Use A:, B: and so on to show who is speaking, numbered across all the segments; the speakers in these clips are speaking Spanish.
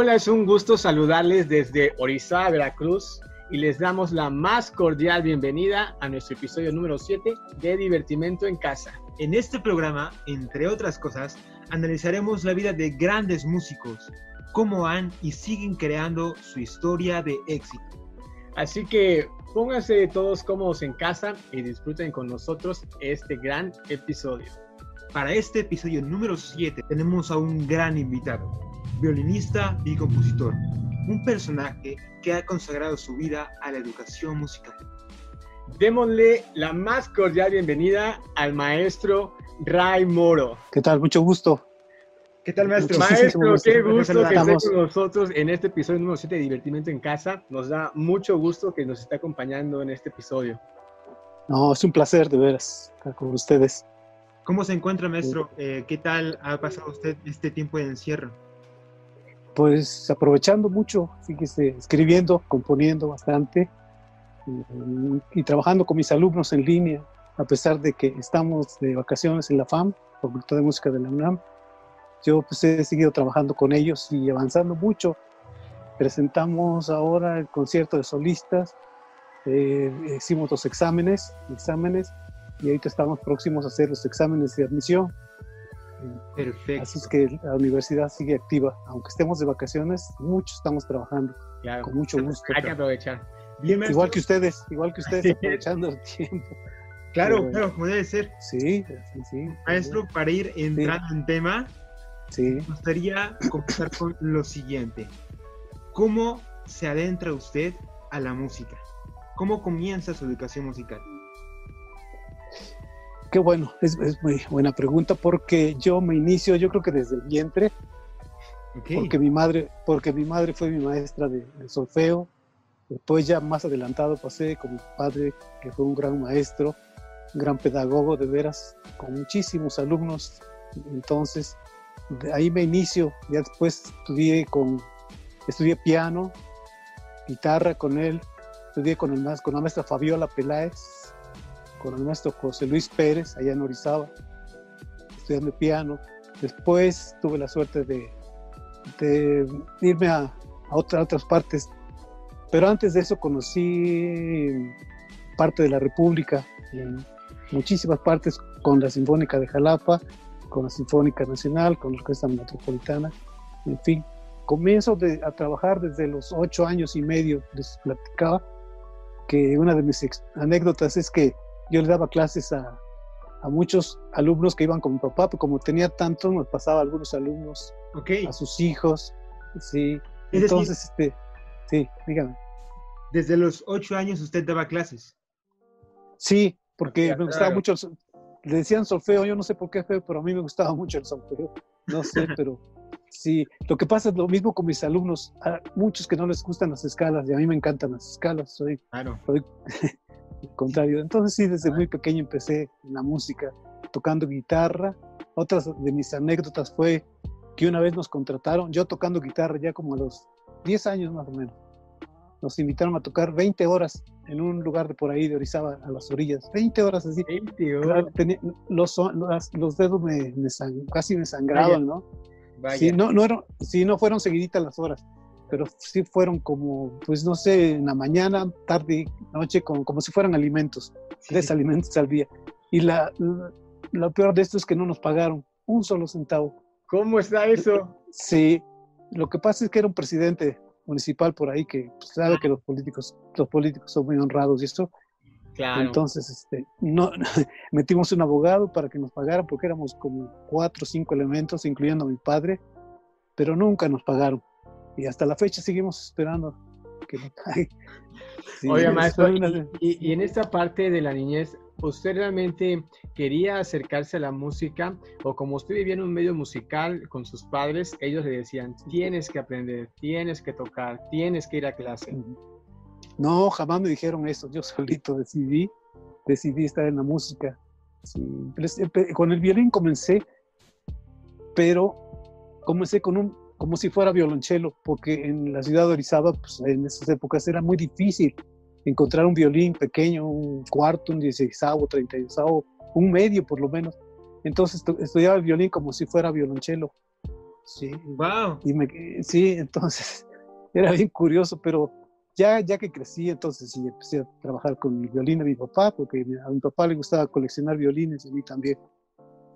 A: Hola, es un gusto saludarles desde Orizaba, Veracruz, y les damos la más cordial bienvenida a nuestro episodio número 7 de Divertimento en Casa.
B: En este programa, entre otras cosas, analizaremos la vida de grandes músicos, cómo han y siguen creando su historia de éxito.
A: Así que pónganse todos cómodos en casa y disfruten con nosotros este gran episodio.
B: Para este episodio número 7 tenemos a un gran invitado, violinista y compositor, un personaje que ha consagrado su vida a la educación musical.
A: Démosle la más cordial bienvenida al maestro Ray Moro.
C: ¿Qué tal? Mucho gusto.
A: ¿Qué tal, maestro? Maestro, qué gusto que esté con nosotros en este episodio número 7 de Divertimento en Casa. Nos da mucho gusto que nos esté acompañando en este episodio.
C: No, es un placer de veras estar con ustedes.
B: ¿Cómo se encuentra, maestro? Eh, ¿Qué tal ha pasado usted este tiempo de encierro?
C: Pues aprovechando mucho, fíjese, escribiendo, componiendo bastante y, y, trabajando con mis alumnos en línea, a pesar de que estamos de vacaciones en la FAM, Facultad de Música de la UNAM. Yo pues he seguido trabajando con ellos y avanzando mucho. Presentamos ahora el concierto de solistas, eh, hicimos los exámenes, exámenes y ahorita estamos próximos a hacer los exámenes de admisión.
B: Perfecto.
C: Así es que la universidad sigue activa. Aunque estemos de vacaciones, muchos estamos trabajando.
A: Claro.
C: Con mucho gusto.
A: Hay que aprovechar.
C: Bien, igual que ustedes, igual que ustedes, aprovechando el tiempo.
B: Claro, Pero, claro, como debe ser.
C: Sí, sí, sí.
B: Maestro, para ir entrando sí. en tema,
C: sí.
B: me gustaría comenzar con lo siguiente. ¿Cómo se adentra usted a la música? ¿Cómo comienza su educación musical?
C: Qué bueno, es, es, muy buena pregunta porque yo me inicio, yo creo que desde el vientre,
B: okay.
C: porque mi madre, porque mi madre fue mi maestra de, de, solfeo. Después ya más adelantado pasé con mi padre, que fue un gran maestro, un gran pedagogo de veras, con muchísimos alumnos. Entonces, de ahí me inicio. Ya después estudié con, estudié piano, guitarra con él, estudié con, el, con la maestra Fabiola Peláez, con el maestro José Luis Pérez, allá en Orizaba, estudiando piano. Después tuve la suerte de, de irme a, a, otra, a, otras partes, pero antes de eso conocí parte de la República, en muchísimas partes, con la Sinfónica de Jalapa, con la Sinfónica Nacional, con la Orquesta Metropolitana, en fin. Comienzo de, a trabajar desde los ocho años y medio, les platicaba, que una de mis anécdotas es que yo le daba clases a, a, muchos alumnos que iban con mi papá, pero como tenía tantos, nos pasaba a algunos alumnos,
B: okay.
C: a sus hijos, sí. Es Entonces, decir, este, sí, dígame.
B: Desde los ocho años usted daba clases.
C: Sí, porque me gustaba claro. mucho, el, le decían solfeo, yo no sé por qué feo, pero a mí me gustaba mucho el solfeo, no sé, pero sí, lo que pasa es lo mismo con mis alumnos, a muchos que no les gustan las escalas y a mí me encantan las escalas, soy,
B: claro.
C: soy al contrario. Entonces sí, desde muy pequeño empecé en la música, tocando guitarra. Otras de mis anécdotas fue que una vez nos contrataron, yo tocando guitarra ya como a los 10 años más o menos. Nos invitaron a tocar 20 horas en un lugar de por ahí de Orizaba, a las orillas. 20 horas así.
A: 20 horas.
C: Tenía, los, los, los, dedos me, me sang, casi me sangraban,
A: Vaya.
C: ¿no?
A: Vaya.
C: Sí, no, no, eran, sí, no fueron seguiditas las horas pero sí fueron como, pues no sé, en la mañana, tarde, noche, como, como si fueran alimentos, sí. tres alimentos al día. Y la, la, lo peor de esto es que no nos pagaron un solo centavo.
A: ¿Cómo está eso?
C: Sí, lo que pasa es que era un presidente municipal por ahí que pues, sabe que los políticos, los políticos son muy honrados y esto.
A: Claro.
C: Entonces, este, no, metimos un abogado para que nos pagaran porque éramos como cuatro o cinco elementos, incluyendo a mi padre, pero nunca nos pagaron y hasta la fecha seguimos esperando que me pague.
A: Sí, Oiga, maestro, una... y, y, en esta parte de la niñez, ¿usted realmente quería acercarse a la música o como usted vivía en un medio musical con sus padres, ellos le decían, tienes que aprender, tienes que tocar, tienes que ir a clase?
C: No, jamás me dijeron eso, yo solito decidí, decidí estar en la música. Sí. Con el violín comencé, pero comencé con un como si fuera violonchelo, porque en la ciudad de Orizaba, pues, en esas épocas era muy difícil encontrar un violín pequeño, un cuarto, un dieciséisavo, treinta y un medio por lo menos. Entonces estudiaba el violín como si fuera violonchelo. Sí.
B: Wow.
C: Y me, sí, entonces era bien curioso, pero ya, ya que crecí, entonces sí empecé a trabajar con el violín de mi papá, porque a mi papá le gustaba coleccionar violines y a mí también.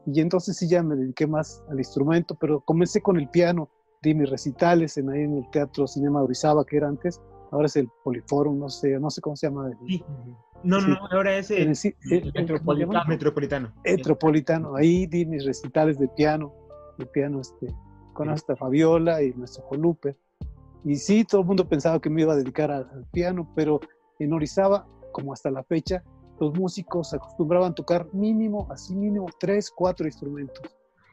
C: Y entonces sí ya me dediqué más al instrumento, pero comencé con el piano, di mis recitales en, ahí en el Teatro Cinema Orizaba, que era antes, ahora es el Poliforum, no sé, no sé cómo se llama.
B: Sí. No, no, ahora es el,
A: el, metropolitano.
B: metropolitano.
C: Metropolitano. Ahí di mis recitales de piano, de piano este, con hasta Fabiola y nuestro Jolupe. Y sí, todo el mundo pensaba que me iba a dedicar al, piano, pero en Orizaba, como hasta la fecha, los músicos acostumbraban tocar mínimo, así mínimo, tres, cuatro instrumentos.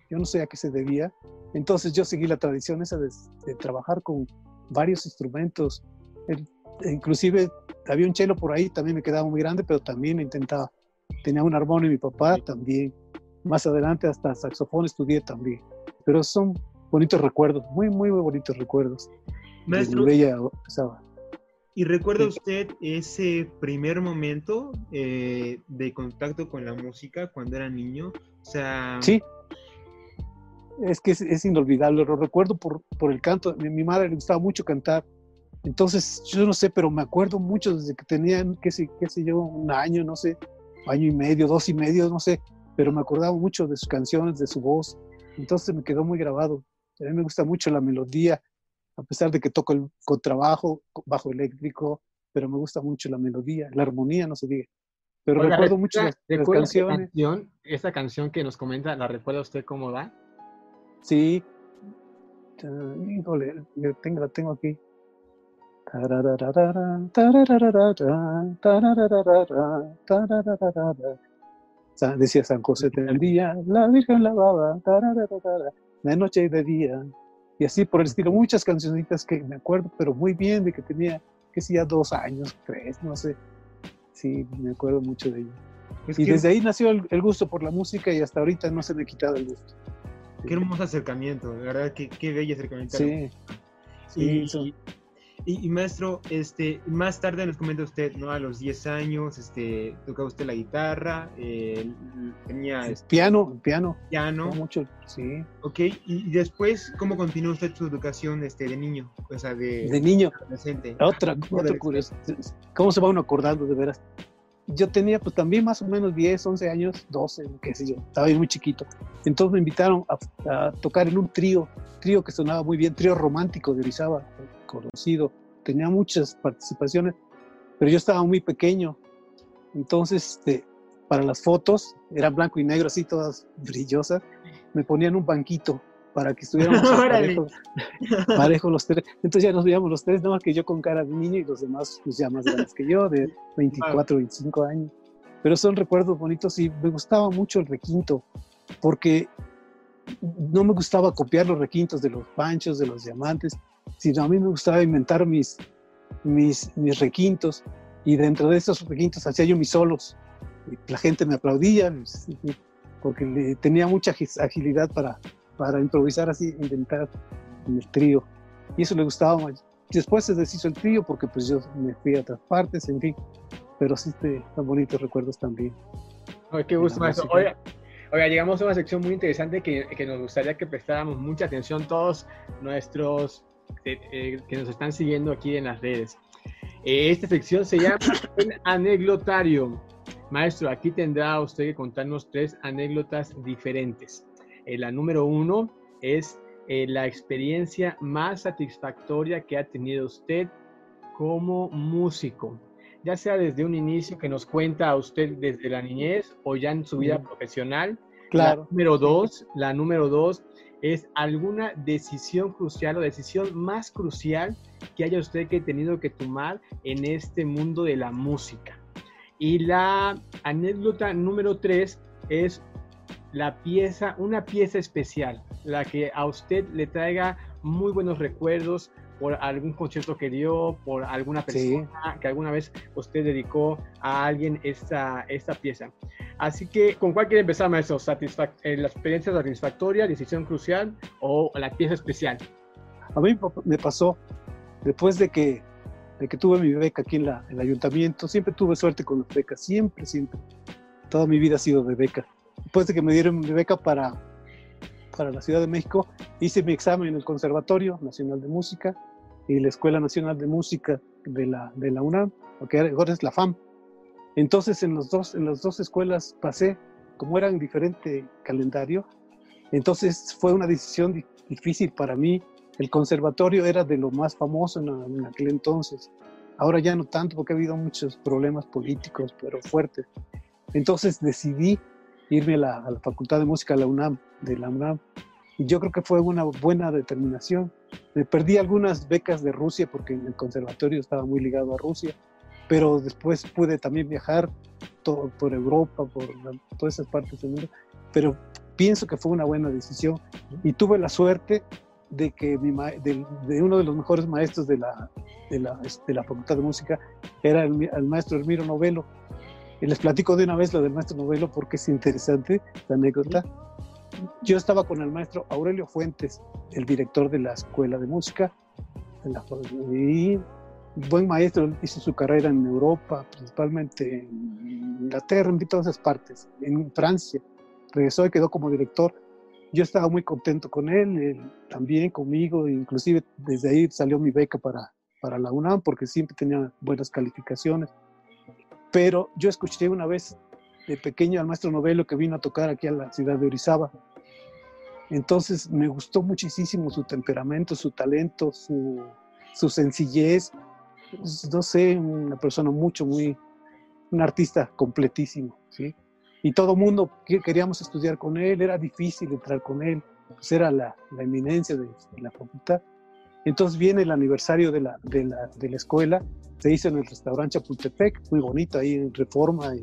C: Yo no sé a qué se debía. Entonces yo seguí la tradición esa de, de trabajar con varios instrumentos. El, inclusive había un chelo por ahí, también me quedaba muy grande, pero también intentaba. Tenía un armonio mi papá también. Más adelante hasta saxofón estudié también. Pero son bonitos recuerdos, muy, muy, muy bonitos recuerdos.
B: Maestro, ¿y recuerda usted ese primer momento eh, de contacto con la música cuando era niño? O sea...
C: Sí, es que es, inolvidable, lo recuerdo por, por el canto. Mi, mi madre le gustaba mucho cantar, entonces yo no sé, pero me acuerdo mucho desde que tenía, qué sé, qué sé yo, un año, no sé, año y medio, dos y medio, no sé, pero me acordaba mucho de sus canciones, de su voz. Entonces me quedó muy grabado. A mí me gusta mucho la melodía, a pesar de que toco el contrabajo, bajo eléctrico, pero me gusta mucho la melodía, la armonía, no se diga. Pero recuerdo mucho las, canciones.
A: Canción, esa canción que nos comenta, ¿la recuerda usted cómo va?
C: Sí. Híjole, tengo, la tengo aquí. Decía San José del día, la Virgen lavaba, de noche y de día, y así por el estilo, muchas cancioncitas que me acuerdo, pero muy bien, de que tenía, que si ya dos años, tres, no sé. Sí, me acuerdo mucho de ella. y desde ahí nació el, gusto por la música y hasta ahorita no se me ha quitado el gusto.
B: Qué hermoso acercamiento, de verdad, qué, qué bello acercamiento.
C: Sí.
B: sí, y, maestro, este, más tarde nos comenta usted, ¿no? A los 10 años, este, tocaba usted la guitarra, eh, tenía...
C: Este, piano, piano.
B: Piano.
C: Mucho, sí.
B: Ok, y después, ¿cómo continuó usted su educación este, de niño? O sea, de...
C: De niño. Adolescente. Otra, otra curiosidad. ¿Cómo se va uno acordando, de veras? Yo tenía, pues, también más o menos 10, 11 años, 12, qué sé yo, estaba muy chiquito. Entonces me invitaron a, a tocar en un trío, trío que sonaba muy bien, trío romántico de Orizaba conocido, tenía muchas participaciones, pero yo estaba muy pequeño, entonces este, para las fotos, eran blanco y negro, así todas brillosas, me ponían un banquito para que estuviéramos parejos, los tres. Entonces ya nos veíamos los tres, nada más que yo con cara de niño y los demás pues ya más grandes que yo, de 24, 25 años. Pero son recuerdos bonitos y me gustaba mucho el requinto, porque no me gustaba copiar los requintos de los panchos, de los diamantes, sino a mí me gustaba inventar mis, mis, mis requintos y dentro de esos requintos hacía yo mis solos. Y la gente me aplaudía pues, porque tenía mucha agilidad para, para improvisar así, inventar en el trío. Y eso le gustaba más. Después se deshizo el trío porque pues yo me fui a otras partes, en fin. Pero sí, te, son bonitos recuerdos también.
A: Ay, qué gusto, maestro. Oiga, oiga, llegamos a una sección muy interesante que, que, nos gustaría que prestáramos mucha atención todos nuestros eh, eh, que nos están siguiendo aquí en las redes. Eh, esta sección se llama el anecdotario. Maestro, aquí tendrá usted que contarnos tres anécdotas diferentes. La número uno es la experiencia más satisfactoria que ha tenido usted como músico, ya sea desde un inicio que nos cuenta a usted desde la niñez o ya en su vida profesional.
C: Claro.
A: La número dos, la número dos es alguna decisión crucial o decisión más crucial que haya usted que tenido que tomar en este mundo de la música. Y la anécdota número tres es la pieza, una pieza especial, la que a usted le traiga muy buenos recuerdos por algún concierto que dio, por alguna persona que alguna vez usted dedicó a alguien esta, esta pieza. Así que, ¿con cuál quiere empezar, maestro? Eh, ¿La experiencia satisfactoria, decisión crucial o la pieza especial?
C: A mí me pasó, después de que, de que tuve mi beca aquí en, la, el ayuntamiento, siempre tuve suerte con las becas, siempre, siempre. Toda mi vida ha sido de beca. Después de que me dieron mi beca para, para la Ciudad de México, hice mi examen en el Conservatorio Nacional de Música y la Escuela Nacional de Música de la, de la UNAM, que ahora es la FAM. Entonces en, los dos, en las dos escuelas pasé, como era en diferente calendario, entonces fue una decisión difícil para mí. El conservatorio era de lo más famoso en, aquel entonces. Ahora ya no tanto porque ha habido muchos problemas políticos, pero fuertes. Entonces decidí irme a la, a la Facultad de Música de la UNAM, de la UNAM. Y yo creo que fue una buena determinación. Me perdí algunas becas de Rusia porque el conservatorio estaba muy ligado a Rusia, pero después pude también viajar todo, por Europa, por todas esas partes del mundo. Pero pienso que fue una buena decisión y tuve la suerte de que mi de, uno de los mejores maestros de la, de la, de la Facultad de Música era el, el maestro Hermiro Novelo, y les platico de una vez lo del maestro Novelo porque es interesante la anécdota. Yo estaba con el maestro Aurelio Fuentes, el director de la Escuela de Música, y buen maestro, hizo su carrera en Europa, principalmente en Inglaterra, en todas esas partes, en Francia. Regresó y quedó como director. Yo estaba muy contento con él, él también conmigo, inclusive desde ahí salió mi beca para, para la UNAM porque siempre tenía buenas calificaciones. Pero yo escuché una vez de pequeño al maestro Novelo que vino a tocar aquí a la ciudad de Orizaba. Entonces me gustó muchísimo su temperamento, su talento, su, sencillez. No sé, una persona mucho, muy, un artista completísimo, ¿sí? Y todo mundo queríamos estudiar con él, era difícil entrar con él, pues era la, eminencia de, la facultad. Entonces viene el aniversario de la, de la, de la escuela se hizo en el restaurante Chapultepec, muy bonito ahí en Reforma, y,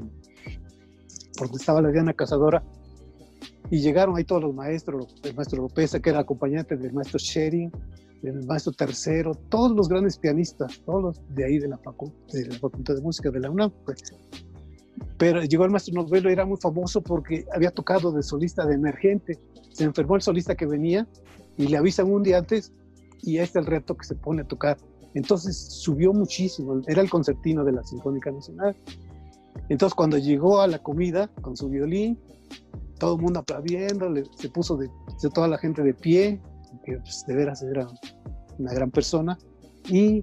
C: porque estaba la Diana Cazadora. Y llegaron ahí todos los maestros, el maestro López, que era acompañante del maestro Shering, el maestro Tercero, todos los grandes pianistas, todos los de ahí de la, de la Facultad de Música de la UNAM. Pues. Pero llegó el maestro Novelo, era muy famoso porque había tocado de solista de emergente. Se enfermó el solista que venía y le avisan un día antes y este es el reto que se pone a tocar entonces subió muchísimo, era el concertino de la Sinfónica Nacional. Entonces cuando llegó a la comida con su violín, todo el mundo aplaudiendo, se puso de, toda la gente de pie, que pues, de veras era una gran persona. Y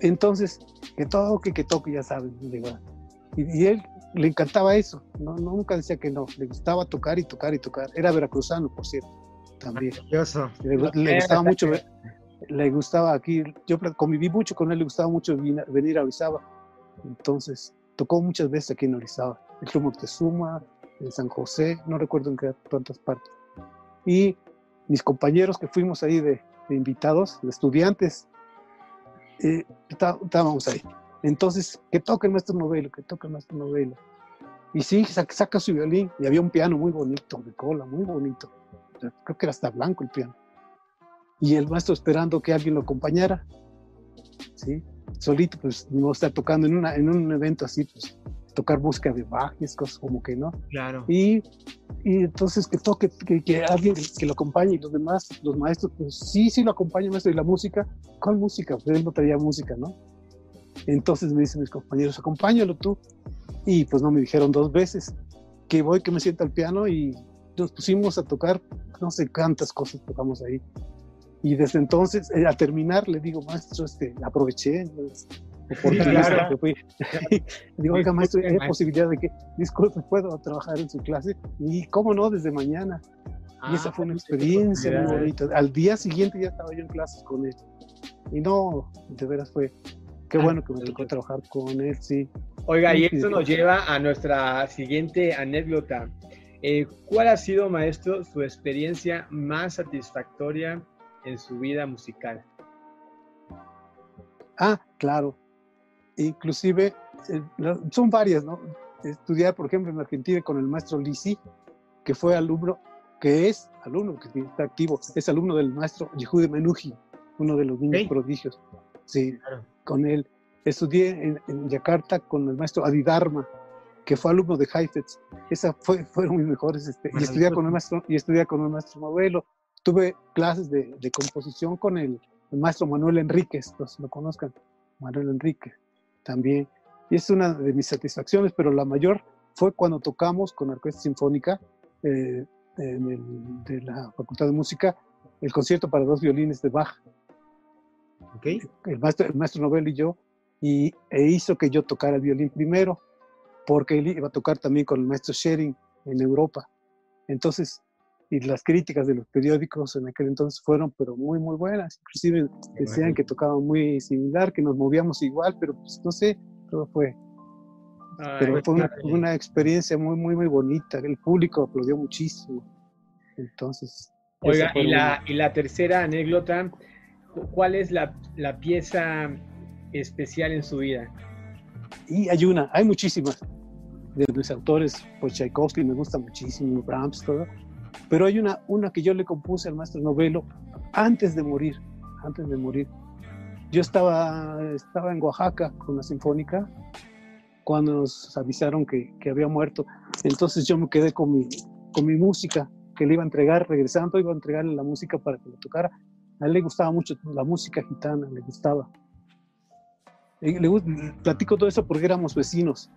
C: entonces, que toque, que toque, ya saben. Y, y él le encantaba eso, ¿no? nunca decía que no, le gustaba tocar y tocar y tocar. Era veracruzano, por cierto, también. Le, le, gustaba mucho le gustaba aquí, yo conviví mucho con él, le gustaba mucho venir a Orizaba. Entonces, tocó muchas veces aquí en Orizaba, el Club Moctezuma, en San José, no recuerdo en qué tantas partes. Y mis compañeros que fuimos ahí de, invitados, de estudiantes, eh, estábamos ahí. Entonces, que toque el maestro novelo, que toque el maestro novelo. Y sí, saca, saca su violín y había un piano muy bonito, de cola, muy bonito. Creo que era hasta blanco el piano y el maestro esperando que alguien lo acompañara, ¿sí? Solito, pues no está tocando en, una, en un evento así, pues tocar música de y cosas como que no.
B: Claro.
C: Y, y entonces que toque, que, que, alguien que lo acompañe y los demás, los maestros, pues sí, sí lo acompaña maestro. ¿Y la música? ¿Cuál música? Pues él no traía música, ¿no? Entonces me dicen mis compañeros, acompáñalo tú. Y pues no me dijeron dos veces que voy, que me sienta al piano y nos pusimos a tocar, no sé cuántas cosas tocamos ahí. Y desde entonces, eh, al terminar, le digo, maestro, este, aproveché. Por claro. digo, oiga, maestro, ¿hay posibilidad de que, disculpe, puedo trabajar en su clase? Y cómo no, desde mañana. y esa ah, fue una experiencia muy bonita. Al día siguiente ya estaba yo en clases con él. Y no, de veras fue, qué ah, bueno que me tocó trabajar con él, sí.
A: Oiga, y esto nos lleva a nuestra siguiente anécdota. Eh, ¿Cuál ha sido, maestro, su experiencia más satisfactoria en su vida musical?
C: Ah, claro. Inclusive, eh, son varias, ¿no? Estudiar, por ejemplo, en Argentina con el maestro Lisi, que fue alumno, que es alumno, que está activo, es alumno del maestro Yehude Menuji, uno de los niños prodigios. Sí, con él. Estudié en, Yakarta con el maestro Adidarma, que fue alumno de Heifetz. Esas fue, fueron mis mejores. Este, y estudiar con el maestro, y estudiar con el maestro Modelo, tuve clases de, composición con el, maestro Manuel Enríquez, los lo conozcan, Manuel Enríquez también. Y es una de mis satisfacciones, pero la mayor fue cuando tocamos con la Orquesta Sinfónica, eh, de la Facultad de Música el concierto para dos violines de Bach.
B: Okay.
C: El, maestro, el maestro Nobel y yo, y, e hizo que yo tocara el violín primero, porque él iba a tocar también con el maestro Schering en Europa. Entonces, y las críticas de los periódicos en aquel entonces fueron, pero muy, muy buenas. Inclusive decían que tocaba muy similar, que nos movíamos igual, pero pues no sé, todo fue. pero fue una, una, experiencia muy, muy, muy bonita. El público aplaudió muchísimo. Entonces.
A: Oiga, y la, y la tercera anécdota, ¿cuál es la, la pieza especial en su vida?
C: Y hay una, hay muchísimas de mis autores, pues Tchaikovsky me gusta muchísimo, Brahms, todo, pero hay una, una que yo le compuse al maestro Novelo antes de morir, antes de morir. Yo estaba, estaba en Oaxaca con la Sinfónica cuando nos avisaron que, que había muerto, entonces yo me quedé con mi, con mi música que le iba a entregar, regresando iba a entregarle la música para que lo tocara. A él le gustaba mucho la música gitana, le gustaba. Le, le, platico todo eso porque éramos vecinos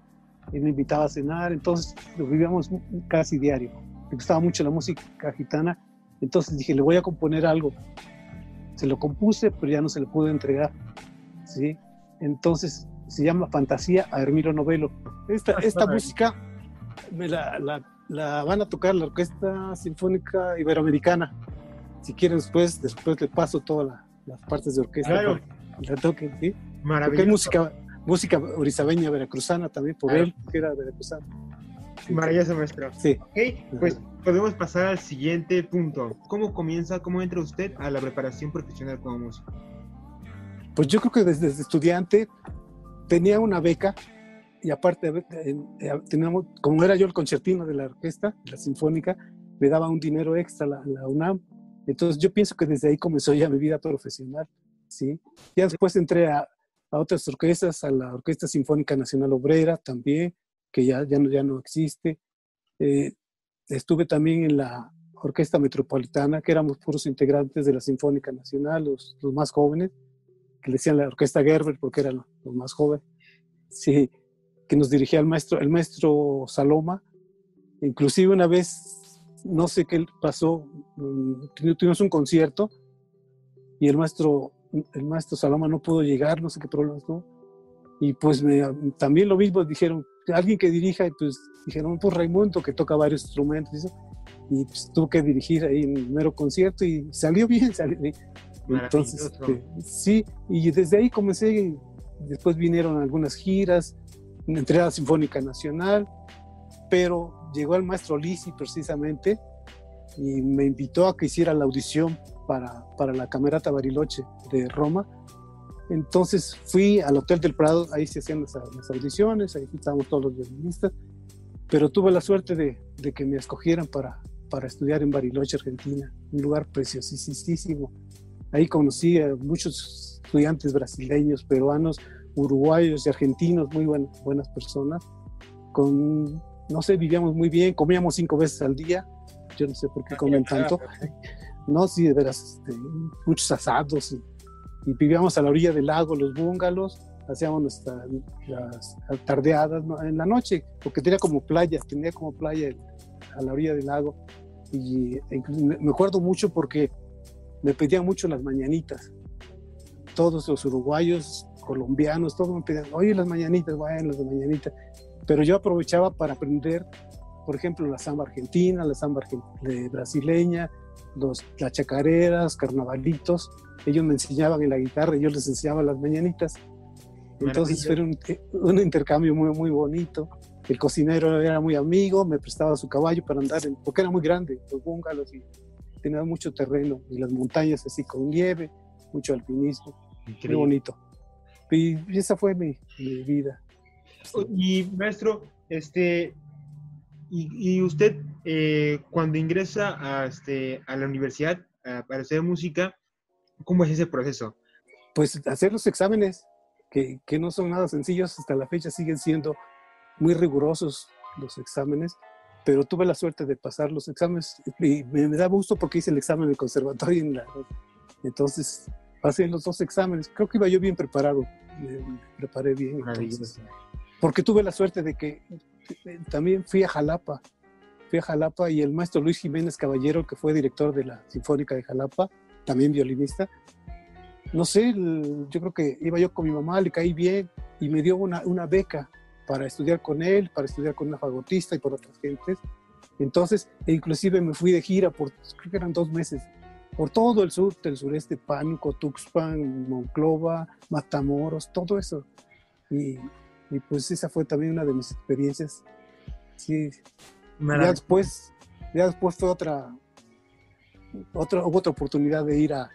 C: y me invitaba a cenar, entonces lo vivíamos casi diario. Me gustaba mucho la música gitana, entonces dije, le voy a componer algo. Se lo compuse, pero ya no se le pude entregar. ¿sí? Entonces se llama Fantasía a Hermiro Novelo. Esta, esta música me la, la, la, van a tocar la Orquesta Sinfónica Iberoamericana. Si quieren después, después le paso todas las partes de orquesta.
B: Claro.
C: La toquen, ¿sí?
B: Maravilloso.
C: Porque hay música, música orizabeña veracruzana también, por
B: Claro.
C: él, que era veracruzano.
B: Maravilloso, maestro.
C: Sí.
B: Ok, pues podemos pasar al siguiente punto. ¿Cómo comienza, cómo entra usted a la preparación profesional como músico?
C: Pues yo creo que desde, desde estudiante tenía una beca y aparte eh, teníamos, como era yo el concertino de la orquesta, de la sinfónica, me daba un dinero extra la, la UNAM. Entonces yo pienso que desde ahí comenzó ya mi vida profesional. ¿sí? Ya después entré a, a otras orquestas, a la Orquesta Sinfónica Nacional Obrera también, que ya, ya, no, ya no existe. Eh, estuve también en la Orquesta Metropolitana, que éramos puros integrantes de la Sinfónica Nacional, los, los más jóvenes, que le decían la Orquesta Gerber porque eran los más jóvenes. Sí, que nos dirigía el maestro, el maestro Saloma. Inclusive una vez, no sé qué pasó, tuvimos un concierto y el maestro, el maestro Saloma no pudo llegar, no sé qué problemas tuvo. Y pues me, también lo mismo dijeron, alguien que dirija, y pues dijeron, pues Raimundo, que toca varios instrumentos, y, y pues tuvo que dirigir ahí en el mero concierto y salió bien, salió bien. Entonces, este, sí, y desde ahí comencé, después vinieron algunas giras, entré a la Sinfónica Nacional, pero llegó el maestro Lisi precisamente y me invitó a que hiciera la audición para, para la Camerata Bariloche de Roma. Entonces fui al Hotel del Prado, ahí se hacían las, las audiciones, ahí estábamos todos los violinistas, pero tuve la suerte de, de, que me escogieran para, para estudiar en Bariloche, Argentina, un lugar preciosísimo. Ahí conocí a muchos estudiantes brasileños, peruanos, uruguayos y argentinos, muy buen, buenas personas. Con, no sé, vivíamos muy bien, comíamos cinco veces al día, yo no sé por qué comen tanto. No, sí, de veras, este, muchos asados y, y, vivíamos a la orilla del lago, los búngalos, hacíamos nuestras las tardeadas ¿no? en la noche, porque tenía como playa, tenía como playa a la orilla del lago. Y e me acuerdo mucho porque me pedían mucho las mañanitas. Todos los uruguayos, colombianos, todos me pedían, oye, las mañanitas, bueno, las mañanitas. Pero yo aprovechaba para aprender, por ejemplo, la samba argentina, la samba brasileña, los, las chacareras, carnavalitos. Ellos me enseñaban en la guitarra y yo les enseñaba las mañanitas. Entonces fue un, un, intercambio muy, muy bonito. El cocinero era muy amigo, me prestaba su caballo para andar, en, porque era muy grande, los búngalos y tenía mucho terreno y las montañas así con nieve, mucho alpinismo, Increíble. muy bonito. Y esa fue mi, mi vida.
B: Y maestro, este, y, y usted eh, cuando ingresa a, este, a la universidad a, para hacer música, ¿cómo es ese proceso?
C: Pues hacer los exámenes, que, que, no son nada sencillos, hasta la fecha siguen siendo muy rigurosos los exámenes, pero tuve la suerte de pasar los exámenes y me, me da gusto porque hice el examen del conservatorio, en la, entonces pasé los dos exámenes, creo que iba yo bien preparado, me, me preparé bien. Entonces, porque tuve la suerte de que también fui a Jalapa fui a Jalapa y el maestro Luis Jiménez Caballero, que fue director de la Sinfónica de Jalapa, también violinista, no sé, yo creo que iba yo con mi mamá, le caí bien y me dio una, una beca para estudiar con él, para estudiar con una fagotista y por otras gentes. Entonces, e inclusive me fui de gira por, creo que eran dos meses, por todo el sur, del sureste, Pánuco, Tuxpan, Monclova, Matamoros, todo eso. Y, y, pues esa fue también una de mis experiencias. Sí. Ya después, ya después fue otra, otra, otra oportunidad de ir a,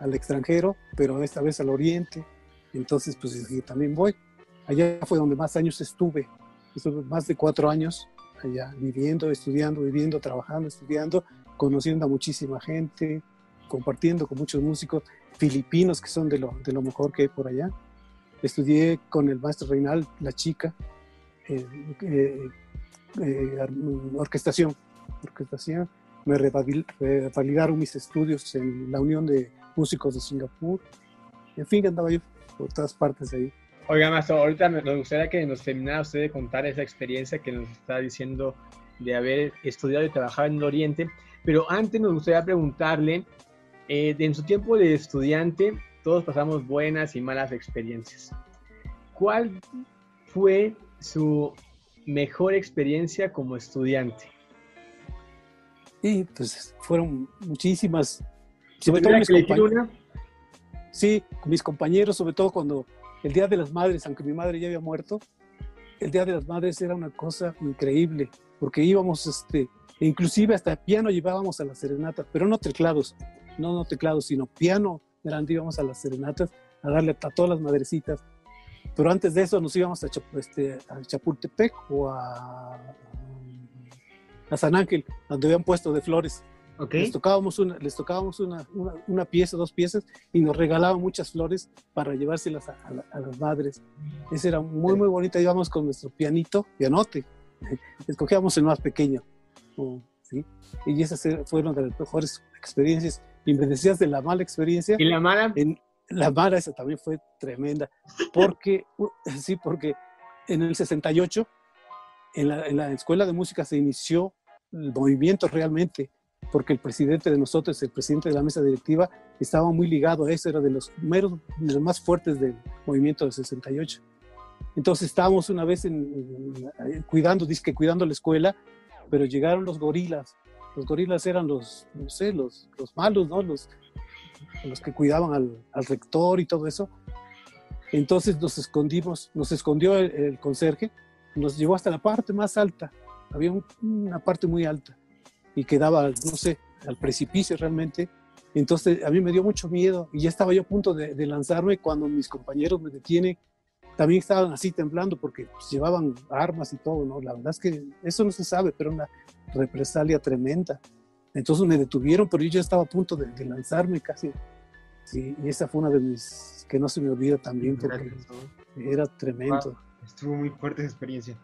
C: al extranjero, pero esta vez al oriente. Entonces, pues también voy. Allá fue donde más años estuve. Estuve más de cuatro años allá, viviendo, estudiando, viviendo, trabajando, estudiando, conociendo a muchísima gente, compartiendo con muchos músicos filipinos que son de lo, de lo mejor que hay por allá. Estudié con el maestro Reinal, la chica, eh, eh, eh, orquestación, orquestación. Me revalidaron mis estudios en la Unión de Músicos de Singapur. En fin, andaba yo por todas partes ahí.
A: Oiga, Maestro, ahorita nos gustaría que nos terminara usted de contar esa experiencia que nos está diciendo de haber estudiado y trabajado en el Oriente, pero antes nos gustaría preguntarle, eh, en su tiempo de estudiante, todos pasamos buenas y malas experiencias. ¿Cuál fue su mejor experiencia como estudiante?
C: Y pues fueron muchísimas.
A: Sobre todo mis compañeros.
C: Sí, mis compañeros, sobre todo cuando el Día de las Madres, aunque mi madre ya había muerto, el Día de las Madres era una cosa increíble, porque íbamos, este, e inclusive hasta piano llevábamos a la serenata, pero no teclados, no, no teclados, sino piano grande íbamos a las serenatas a darle a todas las madrecitas. Pero antes de eso nos íbamos a, este, a Chapultepec o a, a San Ángel, donde habían puesto de flores. Les tocábamos, una, les tocábamos una, una, pieza, dos piezas, y nos regalaban muchas flores para llevárselas a, las madres. Esa era muy, muy bonita. Íbamos con nuestro pianito, pianote. Escogíamos el más pequeño. ¿sí? Y esas fueron de las mejores experiencias. Y me decías de la mala experiencia.
A: ¿Y la mala?
C: En, la mala esa también fue tremenda. Porque, sí, porque en el 68, en la, en la escuela de música se inició el movimiento realmente porque el presidente de nosotros, el presidente de la mesa directiva, estaba muy ligado a eso, era de los, meros, los más fuertes del movimiento del 68. Entonces estábamos una vez en, cuidando, que cuidando la escuela, pero llegaron los gorilas. Los gorilas eran los, no sé, los, los malos, ¿no? Los, los que cuidaban al, al, rector y todo eso. Entonces nos escondimos, nos escondió el, el conserje, nos llevó hasta la parte más alta. Había una parte muy alta y quedaba, no sé, al precipicio realmente. Entonces a mí me dio mucho miedo y ya estaba yo a punto de, lanzarme cuando mis compañeros me detienen. También estaban así temblando porque pues, llevaban armas y todo, ¿no? La verdad es que eso no se sabe, pero una represalia tremenda. Entonces me detuvieron, pero yo ya estaba a punto de, lanzarme casi. Sí, y esa fue una de mis que no se me olvida también porque era tremendo.
B: Estuvo muy fuerte esa experiencia.